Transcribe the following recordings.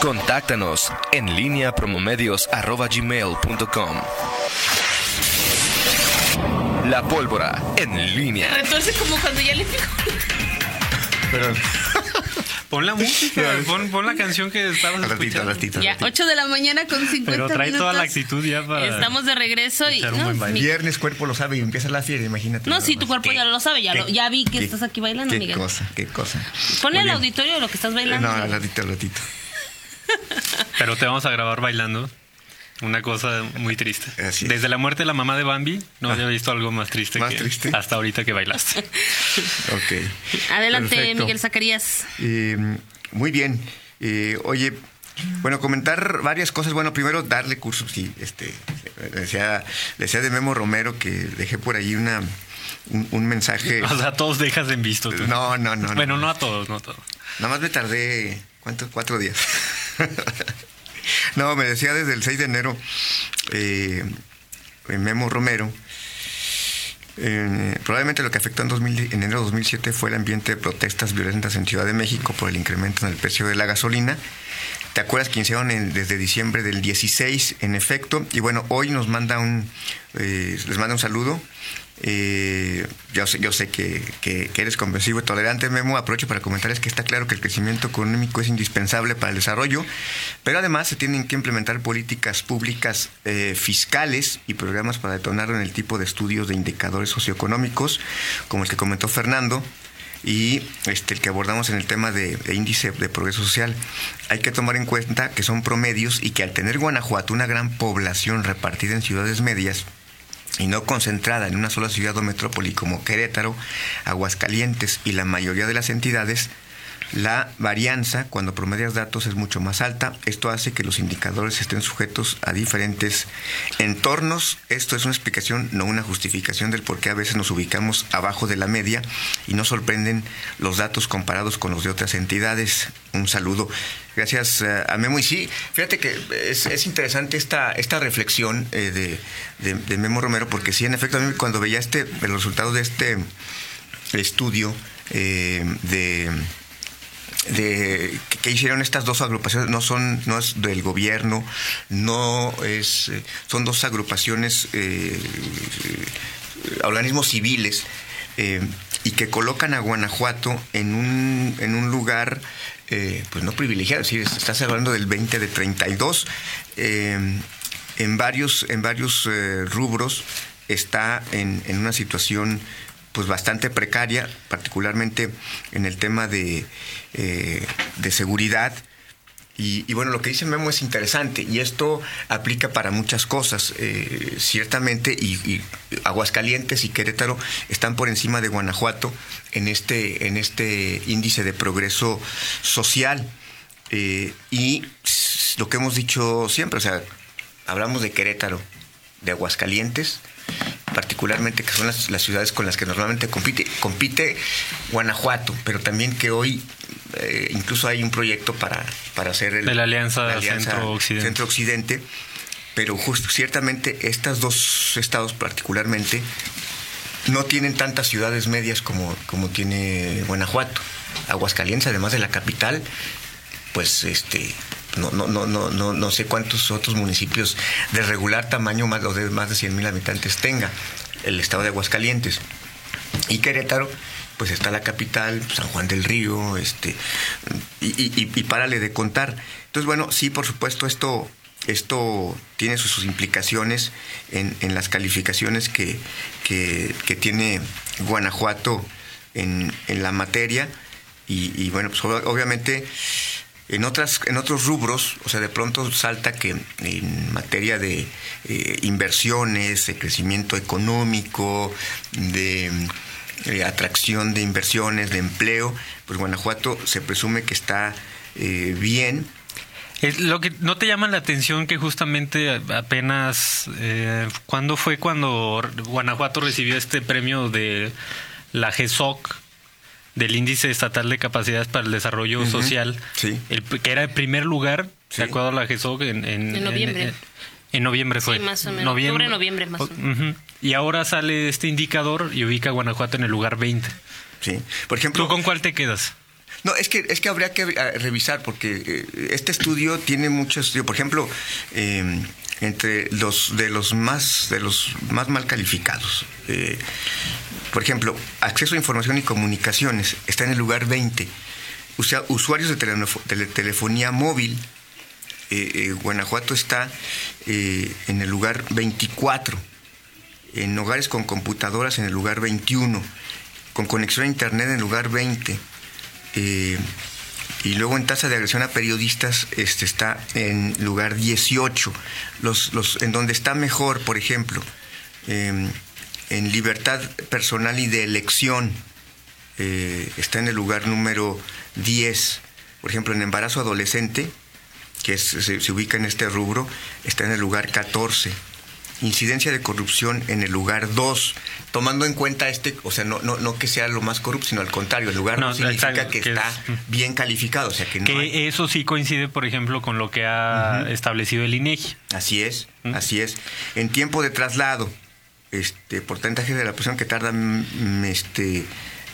Contáctanos en línea promomedios.com. La pólvora en línea. Retorce como cuando ya le pico. Pero Pon la música, pon, pon la canción que estabas al ratito, al escuchando. ratito. al Ya, ratito. 8 de la mañana con 50 Pero trae minutos. toda la actitud ya para... Estamos de regreso y... No, mi- Viernes cuerpo lo sabe y empieza la fiesta, imagínate. no sí, tu cuerpo ya lo sabe, ya, ¿Qué? lo- ya vi que ¿Qué? estás aquí bailando, Qué Miguel. cosa, qué cosa. Ponle al auditorio lo que estás bailando. No, al ratito, al ratito. Pero te vamos a grabar bailando. Una cosa muy triste. Desde la muerte de la mamá de Bambi, no había visto algo más triste ¿Más que triste? hasta ahorita que bailaste. Ok. Adelante, Perfecto. Miguel Zacarías. Eh, muy bien. Eh, oye, bueno, comentar varias cosas. Bueno, primero darle curso, sí, este, decía, decía de Memo Romero que dejé por ahí una, un, un mensaje. O sea, todos dejas en visto. tú. No, no, no. Bueno, no. no a todos, no a todos. Nada más me tardé, ¿cuántos? Cuatro días. no, me decía desde el 6 de enero eh, Memo Romero. eh, probablemente lo que afectó en, 2000 en enero de 2007 fue el ambiente de protestas violentas en Ciudad de México por el incremento en el precio de la gasolina. ¿Te acuerdas que iniciaron en- desde diciembre del 16, en efecto? Y bueno, hoy nos manda un, eh, les manda un saludo. Eh, yo sé, que, eres comprensivo y tolerante, Memo. Aprovecho para comentarles que está claro que el crecimiento económico es indispensable para el desarrollo, pero además se tienen que implementar políticas públicas eh, fiscales y programas para detonarlo en el tipo de estudios de indicadores socioeconómicos, como el que comentó Fernando, y este, el que abordamos en el tema de índice de progreso social. Hay que tomar en cuenta que son promedios y que al tener Guanajuato una gran población repartida en ciudades medias, y no concentrada en una sola ciudad o metrópoli como Querétaro, Aguascalientes y la mayoría de las entidades, la varianza cuando promedias datos es mucho más alta. Esto hace que los indicadores estén sujetos a diferentes entornos. Esto es una explicación, no una justificación del por qué a veces nos ubicamos abajo de la media y nos sorprenden los datos comparados con los de otras entidades. Un saludo. Gracias eh, a Memo. Y sí, fíjate que es, es interesante esta, esta reflexión eh, de, de- Memo Romero, porque sí, en efecto, a mí cuando veía este, el resultado de este estudio eh, de de que, hicieron estas dos agrupaciones no son no es del gobierno no es eh, son dos agrupaciones eh, organismos civiles eh, y que colocan a Guanajuato en un en un lugar eh, pues no privilegiado es estás hablando del 20 de 32 eh, en varios en varios rubros está en, en una situación pues bastante precaria, particularmente en el tema de, eh, de seguridad. Y, bueno, lo que dice Memo es interesante y esto aplica para muchas cosas. Eh, ciertamente, y, Aguascalientes y Querétaro están por encima de Guanajuato en este, en este índice de progreso social. Eh, y lo que hemos dicho siempre, o sea, hablamos de Querétaro, de Aguascalientes, particularmente que son las, las ciudades con las que normalmente compite, compite Guanajuato, pero también que hoy eh, incluso hay un proyecto para, para hacer el- la Alianza Centro-Occidente. Centro-Occidente, pero justo ciertamente estas dos estados particularmente no tienen tantas ciudades medias como, como tiene Guanajuato. Aguascalientes, además de la capital, pues este no, no, no, no, no, sé cuántos otros municipios de regular tamaño más, o de más de 100 mil habitantes tenga el estado de Aguascalientes. Y Querétaro, pues está la capital, San Juan del Río, este, y, y, y- párale de contar. Entonces, bueno, sí, por supuesto, esto, esto tiene sus, implicaciones en, en las calificaciones que, que, que tiene Guanajuato en, en la materia. Y, y bueno, pues ob- obviamente en otras en otros rubros, o sea, de pronto salta que en materia de eh, inversiones, de crecimiento económico, de eh, atracción de inversiones, de empleo, pues Guanajuato se presume que está eh, bien. Lo que no te llama la atención que justamente apenas eh, ¿cuándo fue cuando Guanajuato recibió este premio de la GESOC del índice estatal de capacidades para el desarrollo social, sí. el, que era el primer lugar, Sí. de acuerdo a la GESOC, en, en, En noviembre. En, en noviembre fue. Sí, más o menos. Octubre, noviembre, más o Ujú. Y ahora sale este indicador y ubica a Guanajuato en el lugar 20. Sí. Por ejemplo, ¿Tú con cuál te quedas? No, es que, es que habría que eh, revisar porque eh, este estudio tiene muchos, por ejemplo, eh, entre los de los más de los más mal calificados. Por ejemplo, acceso a información y comunicaciones está en el lugar 20. O sea, usuarios de, telefonía móvil, Guanajuato está en el lugar 24. En hogares con computadoras en el lugar 21. Con conexión a internet en el lugar 20 eh, y luego en tasa de agresión a periodistas este, está en lugar 18. Los, los, en donde está mejor, por ejemplo, em, en libertad personal y de elección, eh, está en el lugar número 10. Por ejemplo, en embarazo adolescente, que se, se, ubica en este rubro, está en el lugar 14 incidencia de corrupción en el lugar 2, tomando en cuenta este, o sea, no, no, no que sea lo más corrupto, sino al contrario, el lugar no, significa que, está bien calificado, o sea, que, no eso sí coincide, por ejemplo, con lo que ha establecido el INEGI. Así es, así es. En tiempo de traslado, este porcentaje de la persona que tarda este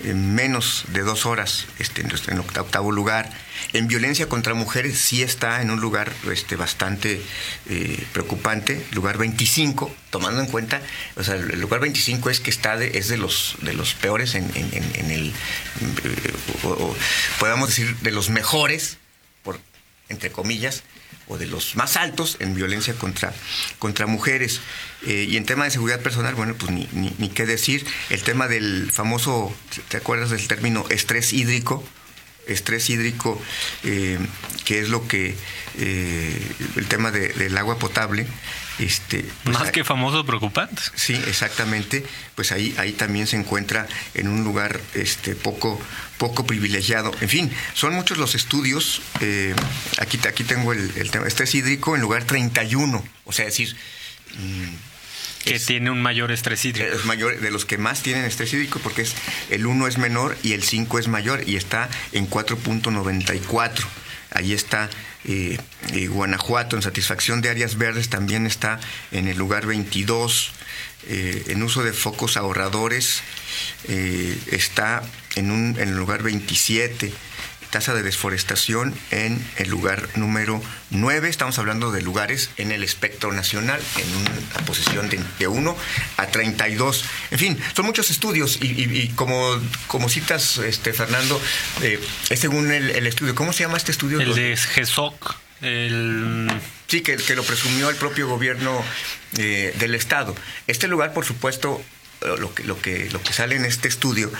en menos de dos horas este, en octavo lugar. En violencia contra mujeres sí está en un lugar este, bastante eh, preocupante, lugar 25, tomando en cuenta, o sea, el lugar 25 es que está de, es de los, de los peores en, el, eh, podemos decir, de los mejores, por, entre comillas, o de los más altos en violencia contra, contra mujeres. Eh, y en tema de seguridad personal, bueno, pues ni, ni, qué decir. El tema del famoso, ¿te acuerdas del término estrés hídrico? Estrés hídrico, eh, que es lo que, eh, el tema del agua potable, este, pues Más que famoso, preocupante. Sí, exactamente. Pues ahí, ahí también se encuentra en un lugar este, poco, poco privilegiado. En fin, son muchos los estudios. Eh, aquí, aquí tengo el, tema. Estrés hídrico en lugar 31. O sea, decir. Mm, que tiene un mayor estrés hídrico. Es mayor, de los que más tienen estrés hídrico, porque es el 1 es menor y el 5 es mayor y está en 4.94. Ahí está eh, eh, Guanajuato en satisfacción de áreas verdes también está en el lugar 22. Eh, en uso de focos ahorradores está en, un, en el lugar 27 tasa de desforestación en el lugar número 9. Estamos hablando de lugares en el espectro nacional, en una posición de, 1 a 32. En fin, son muchos estudios y, como, como citas, este, Fernando, eh, es según el, estudio. ¿Cómo se llama este estudio? El de GESOC. El... Sí, que, que, lo presumió el propio gobierno eh, del Estado. Este lugar, por supuesto, lo que, lo que, lo que sale en este estudio,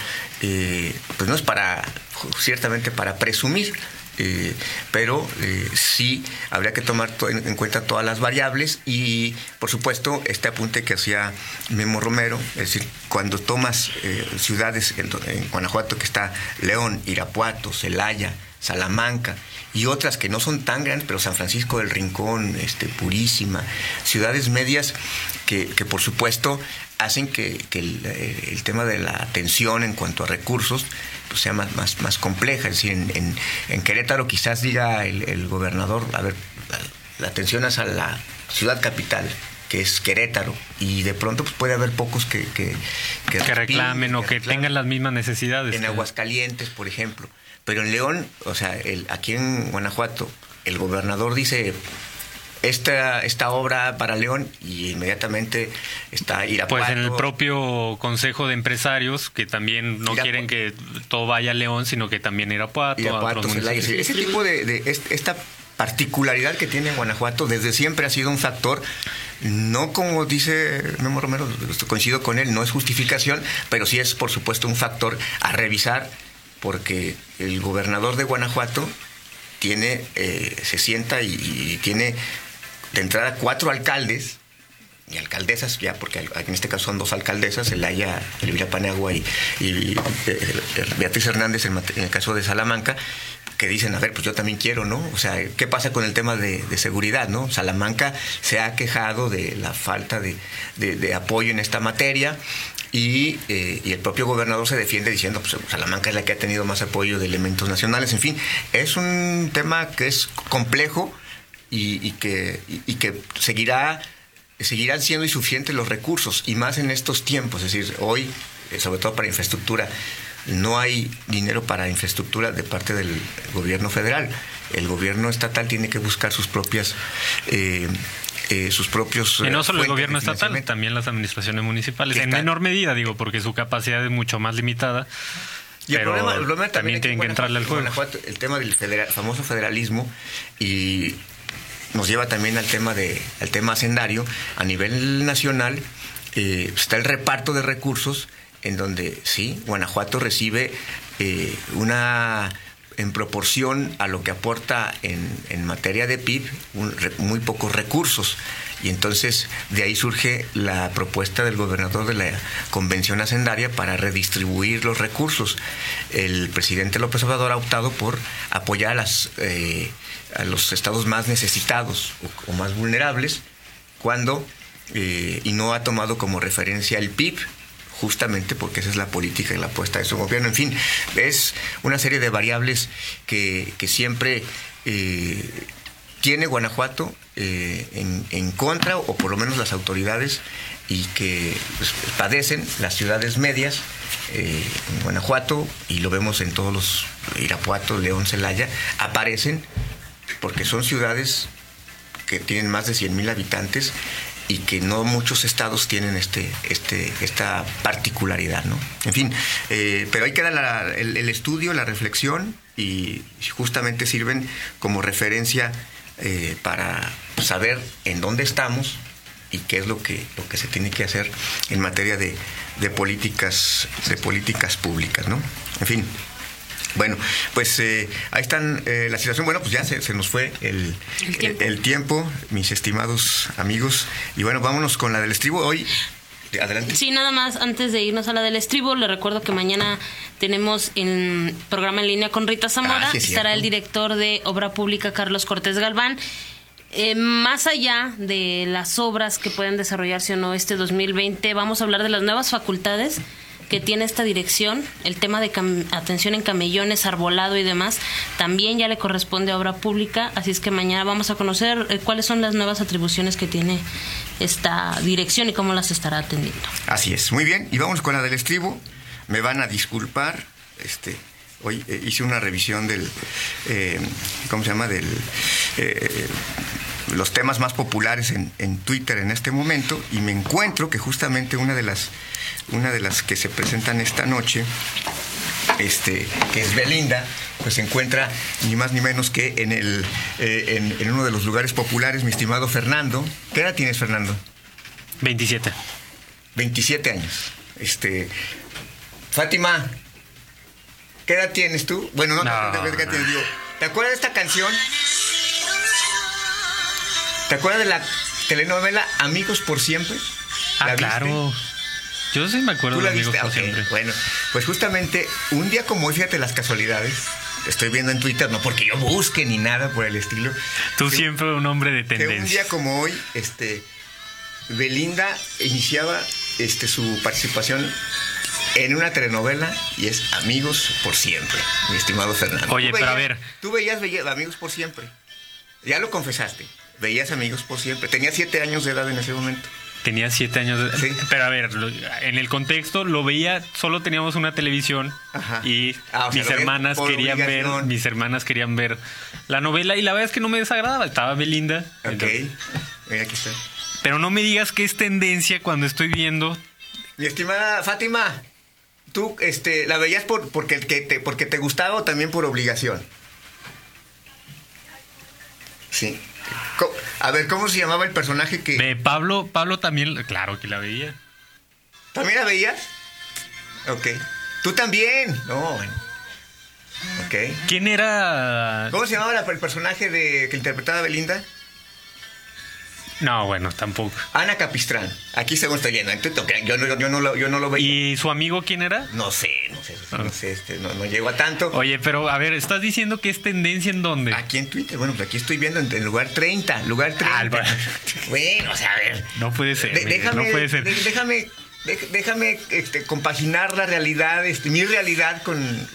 eh, pues no es para, ciertamente para presumir, eh, pero eh, sí habría que tomar en, cuenta todas las variables y, por supuesto, este apunte que hacía Memo Romero, es decir, cuando tomas ciudades en, en, Guanajuato que está León, Irapuato, Celaya, Salamanca y otras que no son tan grandes, pero San Francisco del Rincón, este, Purísima, ciudades medias que, que por supuesto hacen que, eh, el, tema de la atención en cuanto a recursos pues sea más, más, más compleja. Es decir, en, en, Querétaro quizás diga el, gobernador, a ver, la, atención es a la ciudad capital, que es Querétaro, y de pronto pues, puede haber pocos que, que, que, reclamen o que, tengan las mismas necesidades. En Aguascalientes, por ejemplo. Pero en León, o sea, el, aquí en Guanajuato, el gobernador dice, esta, esta obra para León y inmediatamente está Irapuato. Pues en el propio Consejo de Empresarios, que también no quieren que todo vaya a León, sino que también Irapuato. Irapuato ese tipo de, esta particularidad que tiene Guanajuato desde siempre ha sido un factor no como dice Memo Romero, coincido con él, no es justificación, pero sí es por supuesto un factor a revisar porque el gobernador de Guanajuato tiene, eh, se sienta y, tiene de entrada cuatro alcaldes y alcaldesas, ya porque en este caso son dos alcaldesas, Elaya, Elvira Panagua y, y, eh, Beatriz Hernández en, el caso de Salamanca, que dicen, a ver, pues yo también quiero, ¿no? O sea, ¿qué pasa con el tema de, seguridad, ¿no? Salamanca se ha quejado de la falta de, de apoyo en esta materia. Y, eh, y, el propio gobernador se defiende diciendo, pues Salamanca es la que ha tenido más apoyo de elementos nacionales. En fin, es un tema que es complejo, y, que, y, que seguirá, seguirán siendo insuficientes los recursos, y más en estos tiempos. Es decir, hoy, eh, sobre todo para infraestructura, no hay dinero para infraestructura de parte del gobierno federal. El gobierno estatal tiene que buscar sus propias... Eh, eh, sus propios... Y no solo el gobierno estatal, también las administraciones municipales. En menor medida, digo, porque su capacidad es mucho más limitada. Y el pero problema, el problema también tienen en que entrarle al juego. El tema del federal- famoso federalismo y nos lleva también al tema de al tema hacendario. A nivel nacional eh, está el reparto de recursos en donde sí Guanajuato recibe eh, una en proporción a lo que aporta en, en materia de PIB un re- muy pocos recursos y entonces de ahí surge la propuesta del gobernador de la convención hacendaria para redistribuir los recursos. El presidente López Obrador ha optado por apoyar a, las, eh, a los estados más necesitados o, más vulnerables cuando eh, y no ha tomado como referencia el PIB justamente porque esa es la política y la apuesta de su gobierno. En fin, es una serie de variables que, que siempre eh, tiene Guanajuato eh, en, contra, o por lo menos las autoridades, y que pues, padecen las ciudades medias eh, en Guanajuato, y lo vemos en todos los Irapuato, León, Celaya, aparecen porque son ciudades que tienen más de 100.000 habitantes y que no muchos estados tienen este, este, esta particularidad, ¿no? En fin, eh, pero ahí queda la- el estudio, la reflexión y justamente sirven como referencia eh, para saber en dónde estamos y qué es lo que, lo que se tiene que hacer en materia de, de políticas, de políticas públicas, ¿no? En fin, bueno, pues eh, ahí están eh, la situación. Bueno, pues ya se, se nos fue el, El tiempo. el tiempo, mis estimados amigos. Y bueno, vámonos con la del estribo. Hoy, adelante. Sí, nada más, antes de irnos a la del estribo, le recuerdo que mañana tenemos el programa en línea con Rita Zamora. Ah, sí es Estará el director de Obra Pública, Carlos Cortés Galván. Eh, más allá de las obras que pueden desarrollarse o no este 2020, vamos a hablar de las nuevas facultades que tiene esta dirección, el tema de atención en camellones, arbolado y demás, también ya le corresponde a obra pública, así es que mañana vamos a conocer eh, cuáles son las nuevas atribuciones que tiene esta dirección y cómo las estará atendiendo. Así es, muy bien. Y vamos con la del estribo. Me van a disculpar. Este, hoy eh, hice una revisión del, eh, ¿cómo se llama? Del los temas más populares en, en Twitter en este momento y me encuentro que justamente una de las una de las que se presentan esta noche este, que es Belinda, pues se encuentra ni más ni menos que en, el, eh, en, en uno de los lugares populares, mi estimado Fernando. ¿Qué edad tienes, Fernando? 27. 27 años. Este, Fátima, ¿qué edad tienes tú? Bueno, no, No, no, ¿qué edad no. Digo, ¿te acuerdas de esta canción? ¿Te acuerdas de la telenovela Amigos por Siempre? Ah, claro. Yo sí me acuerdo ¿Tú de la amigos viste? por Ok, siempre. Bueno, pues justamente un día como hoy, fíjate las casualidades. Estoy viendo en Twitter, no porque yo busque ni nada por el estilo. Tú que- siempre un hombre de que un tendencia. día como hoy, este, Belinda iniciaba este, su participación en una telenovela y es Amigos por Siempre, mi estimado Fernando. Oye, pero a ver. Tú veías, veías Amigos por Siempre. Ya lo confesaste. Veías Amigos por Siempre. Tenía siete años de edad en ese momento. Tenía siete años. de- Sí. Pero a ver, en el contexto lo veía, solo teníamos una televisión Ajá. y Ah, sea, mis hermanas querían ver, mis hermanas querían ver la novela y la verdad es que no me desagradaba. Estaba Belinda. Ok. entonces- Mira, aquí está. pero no me digas que es tendencia cuando estoy viendo. Mi estimada Fátima, ¿tú este, la veías por, porque, que te, porque te gustaba o también por obligación? Sí. A ver, ¿cómo se llamaba el personaje que... De Pablo, Pablo también, claro que la veía. ¿También la veías? Ok. ¿Tú también? No, bueno. Ok. ¿Quién era? ¿Cómo se llamaba la- el personaje de, que interpretaba Belinda? No, bueno, tampoco. Ana Capistrán. Aquí según. Entonces, ok, Yo, no, yo, no lo, yo no lo veía. ¿Y su amigo quién era? No sé, no sé, no sé, este, no, no llego a tanto. Oye, pero a ver, ¿estás diciendo que es tendencia en dónde? Aquí en Twitter, bueno, pues aquí estoy viendo en el lugar 30, lugar 30. Ah, bueno. o sea, a ver. No puede ser. de- déjame, no puede ser. de- déjame, de- déjame este, compaginar la realidad, este, mi realidad con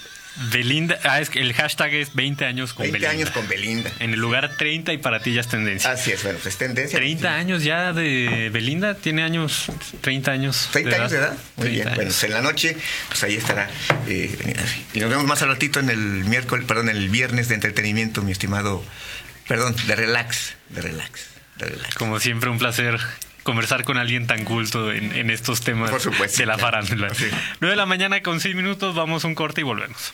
Belinda, ah, es que el hashtag es 20 años con 20 Belinda. años con Belinda. En el lugar 30 y para ti ya es tendencia. Así es, bueno, pues es tendencia. 30 años ya de Belinda, tiene años, 30 años. 30 años de edad. Muy 30 bien. Bueno, años. pues en la noche, pues ahí estará. eh, y nos vemos más al ratito en el miércoles, perdón, el viernes de entretenimiento, mi estimado. Perdón, de relax, de relax, de relax. Como siempre, un placer conversar con alguien tan culto en, en estos temas Por supuesto, de la farándula. Sí. 9 de la mañana con 6 minutos, vamos a un corte y volvemos.